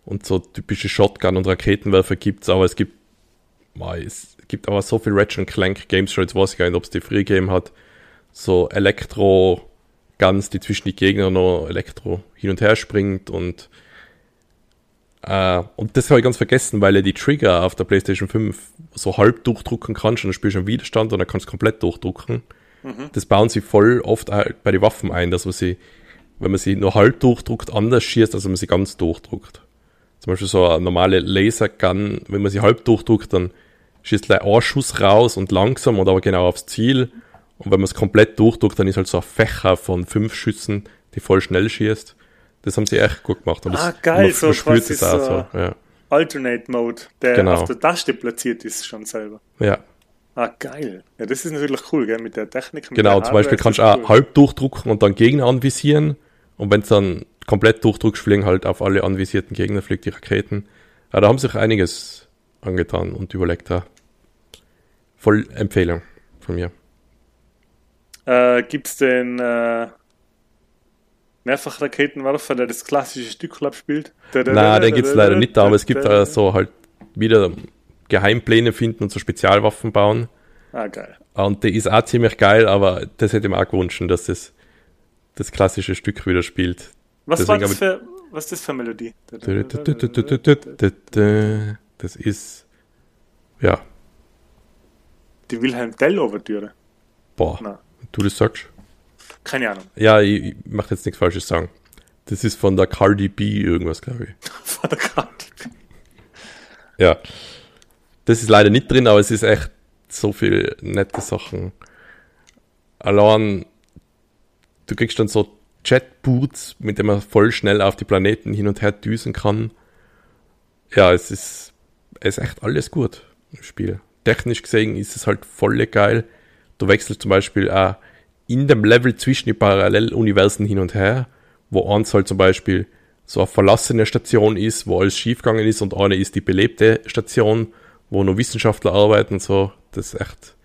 und so typische Shotgun- und Raketenwerfer gibt es, aber es gibt, es gibt aber so viel Ratchet Clank Games schon, jetzt weiß ich gar nicht, ob es die Free Game hat, so Elektro-Guns, die zwischen die Gegner noch Elektro hin und her springt und Uh, und das habe ich ganz vergessen, weil er die Trigger auf der PlayStation 5 so halb durchdrucken kannst und dann spielst du einen Widerstand und dann kannst du komplett durchdrucken. Mhm. Das bauen sie voll oft bei den Waffen ein, dass man sie, wenn man sie nur halb durchdruckt, anders schießt, als wenn man sie ganz durchdruckt. Zum Beispiel so eine normale Lasergun, wenn man sie halb durchdruckt, dann schießt gleich ein Schuss raus und langsam und aber genau aufs Ziel. Und wenn man es komplett durchdruckt, dann ist halt so ein Fächer von fünf Schüssen, die voll schnell schießt. Das haben sie echt gut gemacht. Und ah, geil, so quasi das so, so ja. Alternate Mode, der genau. auf der Taste platziert ist schon selber. Ja. Ah, geil. Ja, das ist natürlich cool, gell, mit der Technik. Mit genau, der zum Beispiel kannst du auch cool. halb durchdrucken und dann Gegner anvisieren. Und wenn es dann komplett durchdruckst, fliegen halt auf alle anvisierten Gegner, fliegt die Raketen. Ja, da haben sich einiges angetan und überlegt. Ja. Voll Empfehlung von mir. Äh, Gibt es den äh, Mehrfachraketenwerfer, der das klassische Stück spielt? Nein, den gibt es leider nicht, aber es gibt da so halt wieder Geheimpläne finden und so Spezialwaffen bauen. Ah, geil. Und der ist auch ziemlich geil, aber das hätte ich mir auch gewünscht, dass das das klassische Stück wieder spielt. Was Deswegen war das für, was ist das für Melodie? Das ist, ja. Die Wilhelm Tell Overtüre. Boah, Nein. du das sagst. Keine Ahnung. Ja, ich, ich mache jetzt nichts Falsches sagen. Das ist von der Cardi B irgendwas, glaube ich. *laughs* von der Cardi B. Ja. Das ist leider nicht drin, aber es ist echt so viel nette Sachen. Allein, du kriegst dann so Jetboots, mit denen man voll schnell auf die Planeten hin und her düsen kann. Ja, es ist, es ist echt alles gut im Spiel. Technisch gesehen ist es halt voll geil. Du wechselst zum Beispiel auch in dem Level zwischen die Paralleluniversen hin und her, wo eins halt zum Beispiel so eine verlassene Station ist, wo alles schiefgegangen ist und eine ist die belebte Station, wo nur Wissenschaftler arbeiten und so. Das ist echt,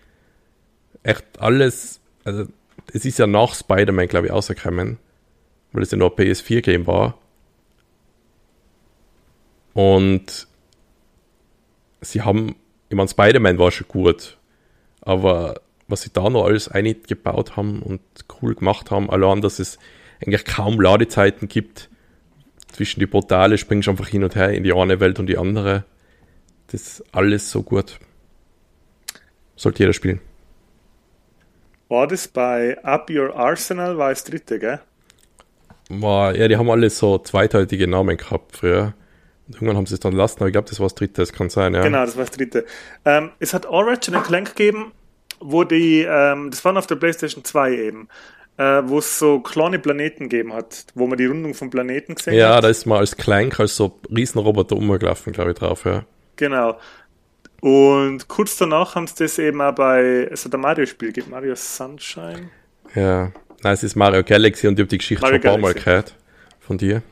echt alles, also es ist ja nach Spider-Man, glaube ich, rausgekommen, weil es ja nur ein PS4-Game war. Und sie haben, ich meine, Spider-Man war schon gut, aber was sie da noch alles eingebaut haben und cool gemacht haben, allein, dass es eigentlich kaum Ladezeiten gibt zwischen die Portale, springst du einfach hin und her in die eine Welt und die andere. Das ist alles so gut. Sollte jeder spielen. War das bei Up Your Arsenal, war das dritte, gell? War, ja, die haben alle so zweideutige Namen gehabt früher. Irgendwann haben sie es dann lassen, aber ich glaube, das war das dritte, das kann sein, ja. Genau, das war das dritte. Ähm, es hat auch Ratchet Clank gegeben, wo die, ähm, das waren auf der PlayStation 2 eben, äh, wo es so kleine Planeten gegeben hat, wo man die Rundung vom Planeten gesehen ja, hat. Ja, da ist man als Clank, als so Riesenroboter umgelaufen, glaube ich, drauf, ja. Genau. Und kurz danach haben sie das eben auch bei, es hat ein Mario-Spiel gegeben, Mario Sunshine. Ja, nein, es ist Mario Galaxy und ich habe die Geschichte Mario schon ein paar Mal gehört von dir.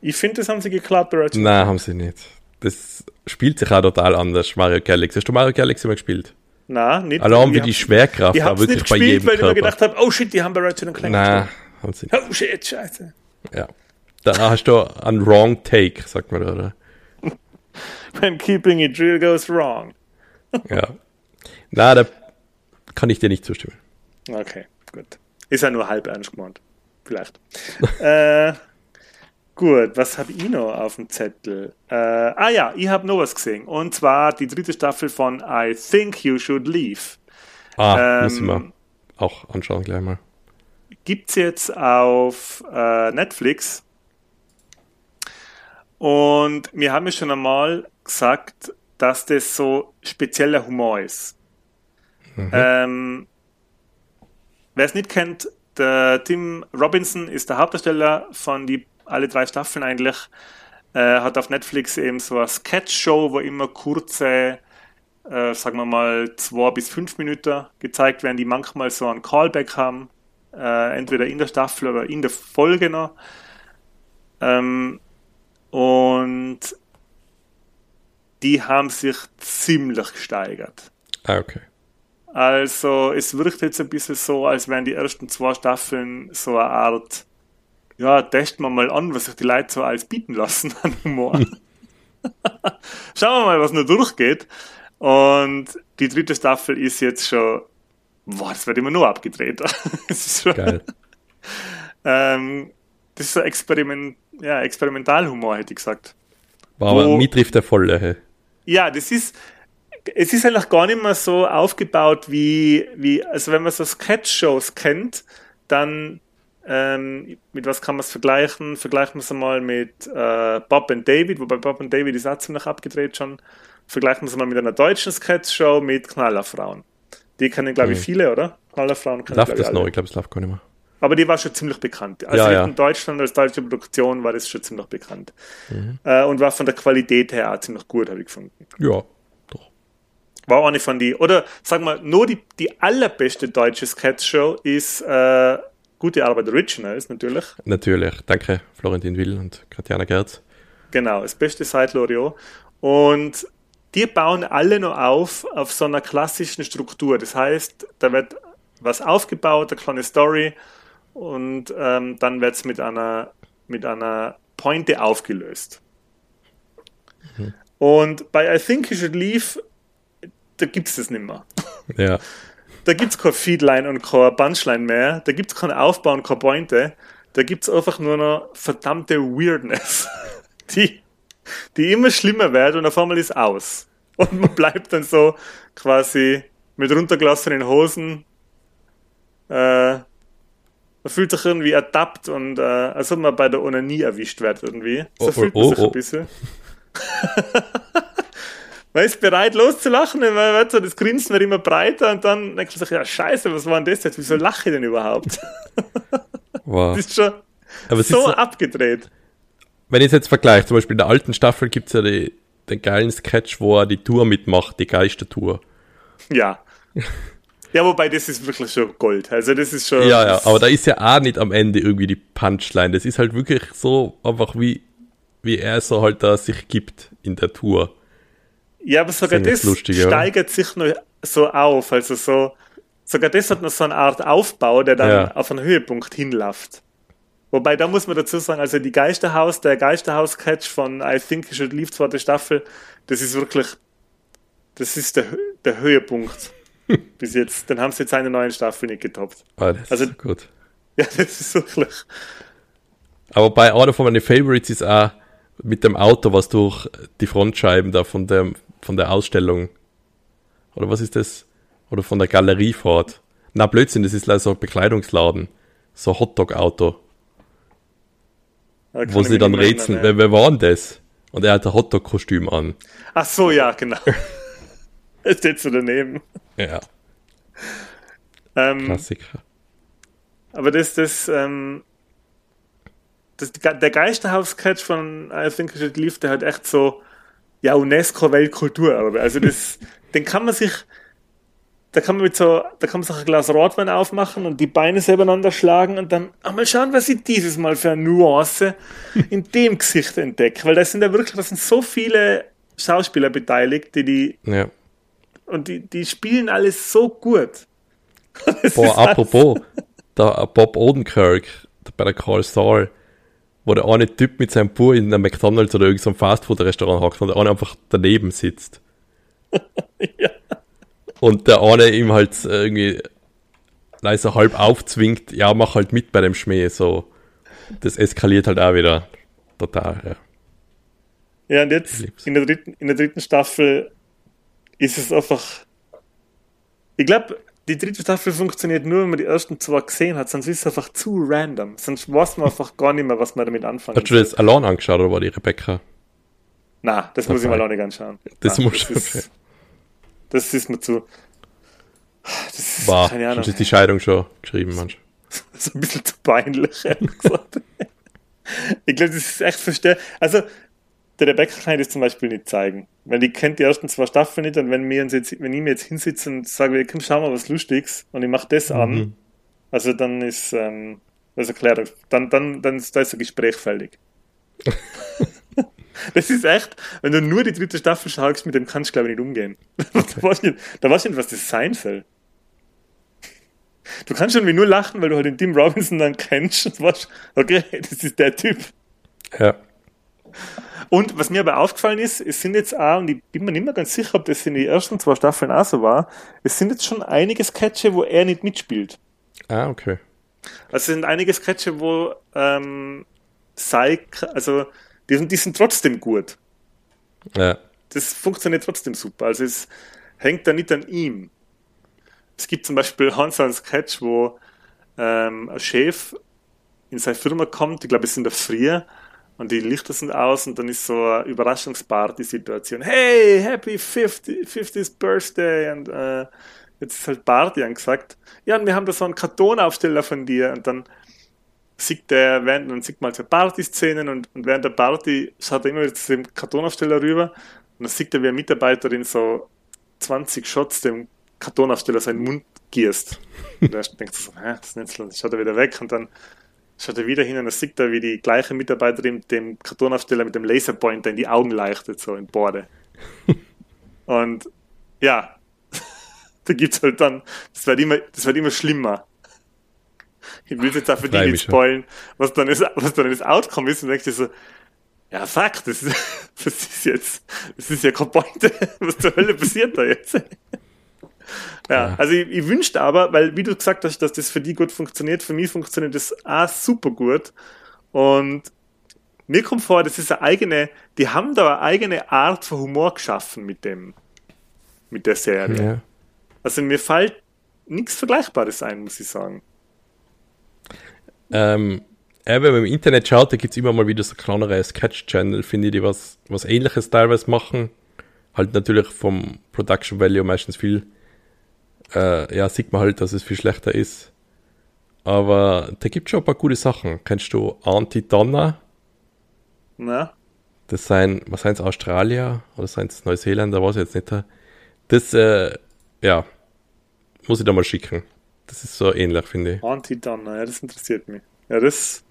Ich finde, das haben sie geklaut Ratchet. Nein, haben sie nicht. Das spielt sich auch total anders, Mario Galaxy. Hast du Mario Galaxy mal gespielt? Nein, nicht. Allein wie die Schwerkraft da wirklich nicht gespielt, bei jedem weil Körper. ich mir gedacht habe, oh shit, die haben bei Ratchet Clank Nein, haben sie nicht. Oh shit, scheiße. Ja. Da hast du einen wrong take, sagt man da, oder? *laughs* When keeping it real goes wrong. ja. Na, da kann ich dir nicht zustimmen. Okay, gut. Ist ja nur halb ernst gemeint. Vielleicht. *laughs* äh, gut, was habe ich noch auf dem Zettel? Äh, ah ja, ich habe noch was gesehen. Und zwar die dritte Staffel von I Think You Should Leave. Ah, ähm, müssen wir auch anschauen gleich mal. Gibt es jetzt auf äh, Netflix. Und wir haben ja schon einmal gesagt, dass das so spezieller Humor ist. Mhm. Ähm, Wer es nicht kennt, der Tim Robinson ist der Hauptdarsteller von die alle drei Staffeln eigentlich. Äh, hat auf Netflix eben so eine Sketch-Show, wo immer kurze, äh, sagen wir mal, zwei bis fünf Minuten gezeigt werden, die manchmal so einen Callback haben, äh, entweder in der Staffel oder in der Folge noch. Ähm, und die haben sich ziemlich gesteigert. Ah, okay. Also es wirkt jetzt ein bisschen so, als wären die ersten zwei Staffeln so eine Art, ja, testen wir mal an, was sich die Leute so alles bieten lassen *laughs* an Humor. *laughs* Schauen wir mal, was noch durchgeht. Und die dritte Staffel ist jetzt schon, boah, das wird immer nur abgedreht. *laughs* das ist schon, Geil. ähm, das ist so Experiment, ja, Experimentalhumor, hätte ich gesagt. Wow, aber mir trifft der voll, hey. Ja, das ist, es ist eigentlich gar nicht mehr so aufgebaut wie, wie also wenn man so Sketch-Shows kennt, dann ähm, mit was kann man es vergleichen? Vergleichen wir es einmal mit äh, Bob and David, wobei Bob and David ist auch ziemlich abgedreht schon. Vergleichen wir es mal mit einer deutschen Sketch-Show mit Knallerfrauen. Die kennen, glaube ich, mhm. viele, oder? Knallerfrauen kennen Läuft das noch? Ich glaube, es läuft gar nicht mehr. Aber die war schon ziemlich bekannt. Also ja, ja. in Deutschland als deutsche Produktion war das schon ziemlich bekannt. Mhm. Äh, und war von der Qualität her auch ziemlich gut, habe ich gefunden. Ja, war eine von die, oder sagen wir, nur die, die allerbeste deutsche Sketch-Show ist äh, Gute Arbeit Originals, natürlich. Natürlich, danke Florentin Will und Katjana Gerz. Genau, das beste seit Loriot. Und die bauen alle noch auf, auf so einer klassischen Struktur. Das heißt, da wird was aufgebaut, eine kleine Story, und ähm, dann wird es mit einer, mit einer Pointe aufgelöst. Mhm. Und bei I Think You Should Leave da gibt es das nicht mehr. Ja. *laughs* Da gibt es kein Feedline und kein Punchline mehr. Da gibt es keinen Aufbau und keine Pointe. Da gibt es einfach nur noch verdammte Weirdness, *laughs* die, die immer schlimmer wird und auf einmal ist aus. Und man bleibt dann so quasi mit runtergelassenen Hosen. Äh, man fühlt sich irgendwie ertappt und äh, als ob man bei der Onanie erwischt wird irgendwie. So oh, fühlt man oh, sich oh. ein bisschen. *laughs* man ist bereit loszulachen, man wird so, das Grinsen wird immer breiter und dann denkt man sich, ja scheiße, was war denn das jetzt? Wieso lache ich denn überhaupt? Wow. Das ist schon Aber so ist, abgedreht. Wenn ich es jetzt vergleiche, zum Beispiel in der alten Staffel gibt es ja die, den geilen Sketch, wo er die Tour mitmacht, die Geistertour. Ja. Ja, wobei das ist wirklich schon Gold. Also das ist schon. Ja, ja, aber da ist ja auch nicht am Ende irgendwie die Punchline. Das ist halt wirklich so einfach wie, wie er so halt da sich gibt in der Tour. Ja, aber sogar das, lustig, steigert sich noch so auf. Also so, sogar das hat noch so eine Art Aufbau, der dann ja. auf einen Höhepunkt hinläuft. Wobei, da muss man dazu sagen, also die Geisterhaus, der Geisterhaus-Catch von I Think You Should Leave, zweite Staffel, das ist wirklich, das ist der, der Höhepunkt *laughs* bis jetzt. Dann haben sie jetzt eine neue Staffel nicht getoppt. Das also, gut. *laughs* Ja, das ist wirklich. Aber bei einer von meinen Favorites ist auch mit dem Auto, was durch die Frontscheiben da von der, von der Ausstellung. Oder was ist das? Oder von der Galerie fort. Na, Blödsinn, das ist leider so ein Bekleidungsladen. So ein Hotdog-Auto. wo sie dann rätseln, wer, wer war denn das? Und er hat ein Hotdog-Kostüm an. Ach so, ja, genau. *laughs* Es steht so daneben. Ja. Ähm, Klassiker. Aber das, das, ähm, das, der Geisterhaus-Catch von I Think I Should Leave, der hat echt so, ja, UNESCO-Weltkulturerbe. Also das, den kann man sich, da kann man mit so, da kann man sich ein Glas Rotwein aufmachen und die Beine selber schlagen und dann auch mal schauen, was ich dieses Mal für eine Nuance in dem Gesicht entdecke. Weil da sind ja wirklich, da sind so viele Schauspieler beteiligt, die die ja. Und die, die spielen alles so gut. *laughs* Das Boah, apropos, der Bob Odenkirk bei der Carl Saul, wo der eine Typ mit seinem Bub in einem McDonalds oder irgendeinem Fastfood-Restaurant hockt und der eine einfach daneben sitzt. *laughs* ja. Und der eine ihm halt irgendwie leise halb aufzwingt, ja, mach halt mit bei dem Schmäh, so. Das eskaliert halt auch wieder total, ja. Ja, und jetzt in der, dritten, in der dritten Staffel ist es einfach. Ich glaube, die dritte Staffel funktioniert nur, wenn man die ersten zwei gesehen hat, sonst ist es einfach zu random. Sonst weiß man einfach gar nicht mehr, was man damit anfangen Hast du das allein angeschaut oder war die Rebecca? Na, das muss ich mal auch nicht anschauen. Das Nein, muss das ist, das ist mir zu. Das ist, war, keine Ahnung. ist die Scheidung schon geschrieben, manchmal. *laughs* Das ist ein bisschen zu peinlich, ehrlich gesagt. ich glaube, das ist echt verstört. Also, der Rebecca kann ich das zum Beispiel nicht zeigen. Weil die kennt die ersten zwei Staffeln nicht und wenn, wir uns jetzt, wenn ich mir jetzt hinsitze und sage, komm, schau mal was Lustiges und ich mache das mhm. an, also dann ist ähm, das erklärt, dann, dann, dann ist, da ist ein Gespräch fällig. *laughs* das ist echt, wenn du nur die dritte Staffel schaust, mit dem kannst du glaube ich nicht umgehen. *laughs* Okay. da, weißt du nicht, da weißt du nicht, was das sein soll. Du kannst schon wie nur lachen, weil du halt den Tim Robinson dann kennst und weißt, okay, *laughs* das ist der Typ. Ja. Und was mir aber aufgefallen ist, es sind jetzt auch, und ich bin mir nicht mehr ganz sicher, ob das in den ersten zwei Staffeln auch so war, es sind jetzt schon einige Sketche, wo er nicht mitspielt. Ah, okay. Also es sind einige Sketche, wo ähm, sei, also die sind, die sind trotzdem gut. Ja. Das funktioniert trotzdem super. Also es hängt da nicht an ihm. Es gibt zum Beispiel Hans *laughs* einen Sketch, wo ähm, ein Chef in seine Firma kommt, ich glaube, es ist in der Früh, und die Lichter sind aus und dann ist so eine Überraschungsparty-Situation. Hey, happy 50, 50th Birthday und äh, jetzt ist halt Party angesagt. Ja, und wir haben da so einen Kartonaufsteller von dir und dann sieht der, während, dann sieht man halt so Party-Szenen und, und während der Party schaut er immer wieder zu dem Kartonaufsteller rüber und dann sieht er, wie eine Mitarbeiterin so 20 Shots dem Kartonaufsteller seinen Mund gierst. Und er denkt so, hä, das so, schaut er wieder weg und dann schaut er wieder hin und er sieht da, wie die gleiche Mitarbeiterin dem Kartonaufsteller mit dem Laserpointer in die Augen leuchtet, so in Borde. *laughs* und ja, *laughs* da gibt es halt dann, das wird immer, das wird immer schlimmer. Ich will jetzt auch für dich nicht spoilen, was dann, ist, was dann das Outcome ist und denkst dir so, ja, fuck, das ist, *laughs* das ist jetzt, das ist ja keine Pointe. Was zur Hölle passiert da jetzt? Ja, also ich, ich wünschte aber, weil wie du gesagt hast, dass das für die gut funktioniert, für mich funktioniert das auch super gut. Und mir kommt vor, das ist eine eigene, die haben da eine eigene Art von Humor geschaffen mit dem, mit der Serie. Ja. Also mir fällt nichts Vergleichbares ein, muss ich sagen. Ähm, wenn man im Internet schaut, da gibt es immer mal wieder so kleinere Sketch-Channel, finde ich, die was, was ähnliches teilweise machen. Halt natürlich vom Production Value meistens viel äh, ja, sieht man halt, dass es viel schlechter ist. Aber da gibt schon ein paar gute Sachen. Kennst du Anti-Donner? Na? Das sind, was sind es, Australier oder sind es Neuseeländer, weiß ich jetzt nicht. Das, äh, ja, muss ich da mal schicken. Das ist so ähnlich, finde ich. Anti-Donner, ja, das interessiert mich. Ja, das,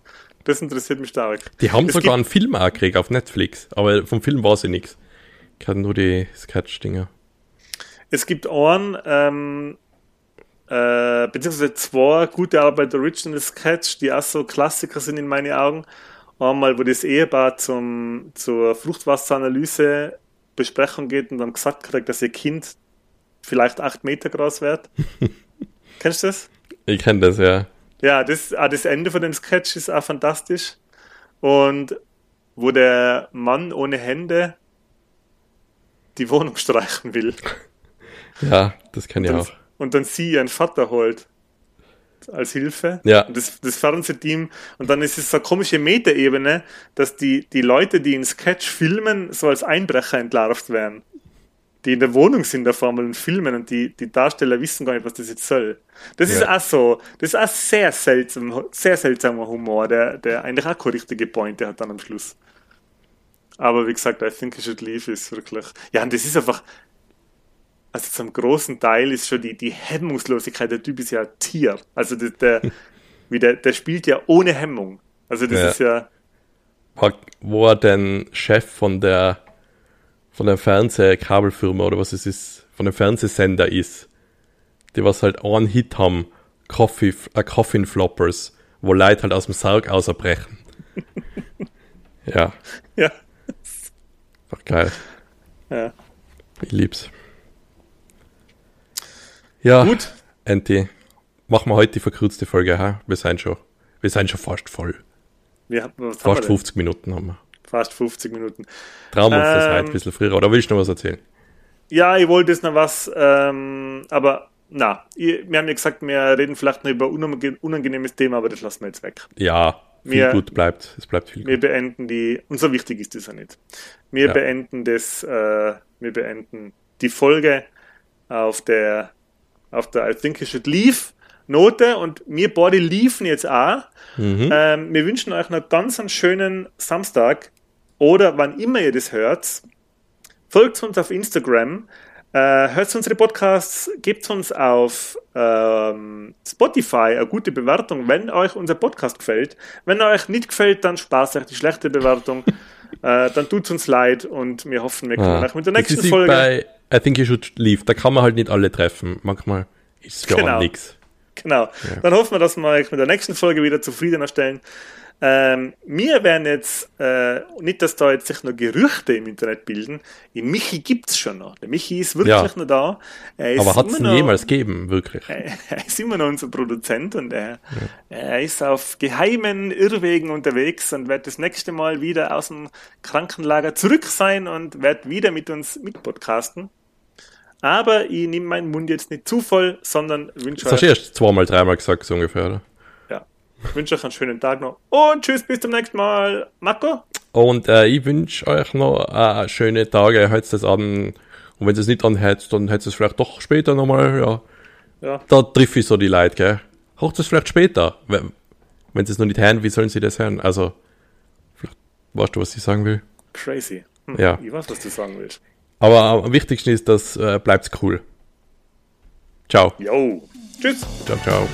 das interessiert mich stark. Die haben es sogar einen Film auch gekriegt auf Netflix, aber vom Film war sie nichts. Ich hatte nur die Sketch-Dinger. Es gibt einen, ähm, äh, beziehungsweise zwei gute Arbeit Original Sketch, die auch so Klassiker sind in meinen Augen. Einmal, wo das Ehepaar zum, zur Fruchtwasseranalyse Besprechung geht und dann gesagt kriegt, dass ihr Kind vielleicht acht Meter groß wird. *laughs* Kennst du das? Ich kenne das, ja. Ja, das, ah, das Ende von dem Sketch ist auch fantastisch. Und wo der Mann ohne Hände die Wohnung *laughs* streichen will. Ja, das kenne ich dann, auch. Und dann sie ihren Vater holt als Hilfe. Ja. Und das, das Fernsehteam. Und dann ist es so eine komische Metaebene, dass die, die Leute, die in Sketch filmen, so als Einbrecher entlarvt werden. Die in der Wohnung sind der Formel und filmen und die, die Darsteller wissen gar nicht, was das jetzt soll. Das Ja. ist auch so, das ist auch sehr seltsam, sehr seltsamer Humor, der, der eigentlich auch keine richtige Pointe hat dann am Schluss. Aber wie gesagt, I think I should leave ist wirklich. Ja, und das ist einfach, also zum großen Teil ist schon die, die Hemmungslosigkeit, der Typ ist ja ein Tier. Also der, der, *laughs* wie der, der spielt ja ohne Hemmung. Also das Ja. ist ja, Wo er den Chef von der von der Fernsehkabelfirma oder was es ist, von dem Fernsehsender ist, die was halt einen Hit haben, Coffee, äh, Coffin Floppers, wo Leute halt aus dem Sarg auserbrechen. *laughs* ja, ja, einfach geil. ja. Ich lieb's. Ja, Gut, Enti, machen wir heute die verkürzte Folge, ha? Wir sind schon, wir sind schon fast voll. wir Fast denn? 50 Minuten haben wir. Fast 50 Minuten. Wir uns das Ähm, heute ein bisschen früher, oder willst du noch was erzählen? Ja, ich wollte jetzt noch was, ähm, aber na, ich, wir haben ja gesagt, wir reden vielleicht noch über unange unangenehmes Thema, aber das lassen wir jetzt weg. Ja, viel wir- gut bleibt. Es bleibt viel Wir gut. beenden die, und so wichtig ist das ja nicht. Wir Ja. beenden das, äh, wir beenden die Folge auf der, auf der I think you should leave Note und wir beide liefen jetzt auch. Mhm. Ähm, wir wünschen euch noch ganz einen schönen Samstag oder wann immer ihr das hört. Folgt uns auf Instagram, äh, hört unsere Podcasts, gebt uns auf ähm, Spotify eine gute Bewertung, wenn euch unser Podcast gefällt. Wenn er euch nicht gefällt, dann spart euch die schlechte Bewertung. *laughs* äh, dann tut's uns leid und wir hoffen, wir können Ah, euch mit der nächsten Folge. I think you should leave. Da kann man halt nicht alle treffen. Manchmal ist es für Genau. nix. Genau. Dann hoffen wir, dass wir euch mit der nächsten Folge wieder zufriedener stellen. Ähm, wir werden jetzt, äh, nicht, dass da jetzt sich noch Gerüchte im Internet bilden, den Michi gibt's schon noch. Der Michi ist wirklich Ja. noch da. Er Aber hat es immer ihn noch- jemals gegeben, wirklich? *laughs* er ist immer noch unser Produzent und er, er ist auf geheimen Irrwegen unterwegs und wird das nächste Mal wieder aus dem Krankenlager zurück sein und wird wieder mit uns mitpodcasten. Aber ich nehme meinen Mund jetzt nicht zu voll, sondern wünsche Das hast du erst zweimal, dreimal gesagt, so ungefähr, oder? ja. Ich wünsche euch einen schönen Tag noch. Und tschüss, bis zum nächsten Mal. Marco? Und äh, ich wünsche euch noch äh, schöne Tage. Hört das an. Und wenn es nicht anhört, dann hört es vielleicht doch später nochmal. Ja. Ja. Da triff ich so die Leute, gell? Hört es vielleicht später. Wenn, wenn sie es noch nicht hören, wie sollen sie das hören? Also, vielleicht weißt du, was ich sagen will. Crazy. Hm, Ja. Ich weiß, was du sagen willst. Aber am wichtigsten ist, dass äh, bleibt's cool. Ciao. Yo. Tschüss. Ciao, ciao.